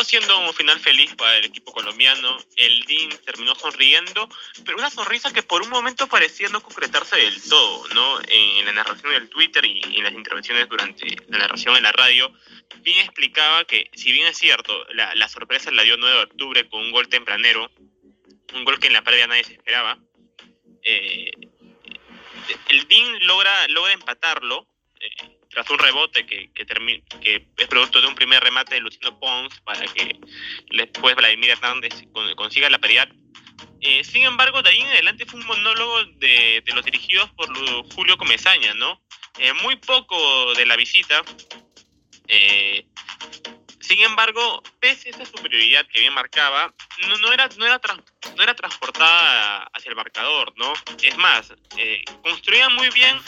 terminó siendo un final feliz para el equipo colombiano. El DIN terminó sonriendo, pero una sonrisa que por un momento parecía no concretarse del todo, ¿no? En, la narración del Twitter y, en las intervenciones durante la narración en la radio, bien explicaba que, si bien es cierto, la, sorpresa la dio 9 de octubre con un gol tempranero, un gol que en la previa nadie se esperaba. Eh, el DIN logra, logra empatarlo. Eh, tras un rebote que, que, que es producto de un primer remate de Luciano Pons para que después Vladimir Hernández consiga la paridad. Eh, sin embargo, de ahí en adelante fue un monólogo de, de los dirigidos por Julio Comesaña, ¿no? Eh, muy poco de la visita. Eh, sin embargo, pese a esa superioridad que bien marcaba, no, no era, no, era no era transportada hacia el marcador, ¿no? Es más, eh, construía muy bien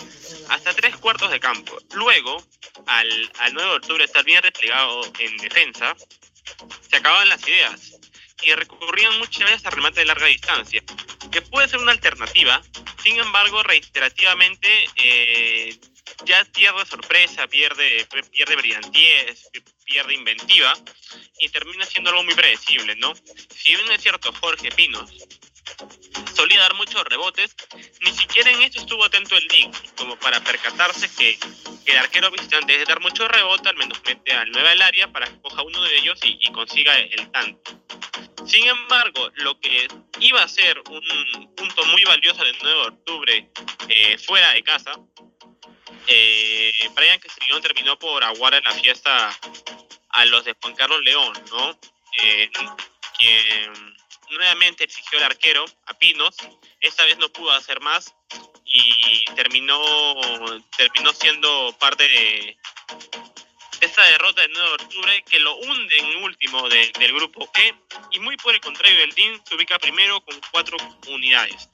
hasta tres cuartos de campo. Luego, al, al 9 de octubre estar bien desplegado en defensa, se acababan las ideas y recurrían muchas veces a remate de larga distancia, que puede ser una alternativa, sin embargo, reiterativamente eh, ya pierde sorpresa, pierde, pierde brillantez, pierde inventiva y termina siendo algo muy predecible, ¿no? Si bien es cierto, Jorge Pinos solía dar muchos rebotes, ni siquiera en esto estuvo atento el link, como para percatarse que, el arquero visitante de dar mucho rebote, al menos mete al 9 al área para que coja uno de ellos y, consiga el tanto. Sin embargo, lo que iba a ser un punto muy valioso del 9 de octubre eh, fuera de casa, eh, Brian Castellón terminó por aguar en la fiesta a los de Juan Carlos León, ¿no? Eh, quien nuevamente exigió el arquero a Pinos, esta vez no pudo hacer más y terminó, terminó siendo parte de esta derrota del 9 de octubre que lo hunde en último del grupo E y muy por el contrario el DIN se ubica primero con cuatro unidades.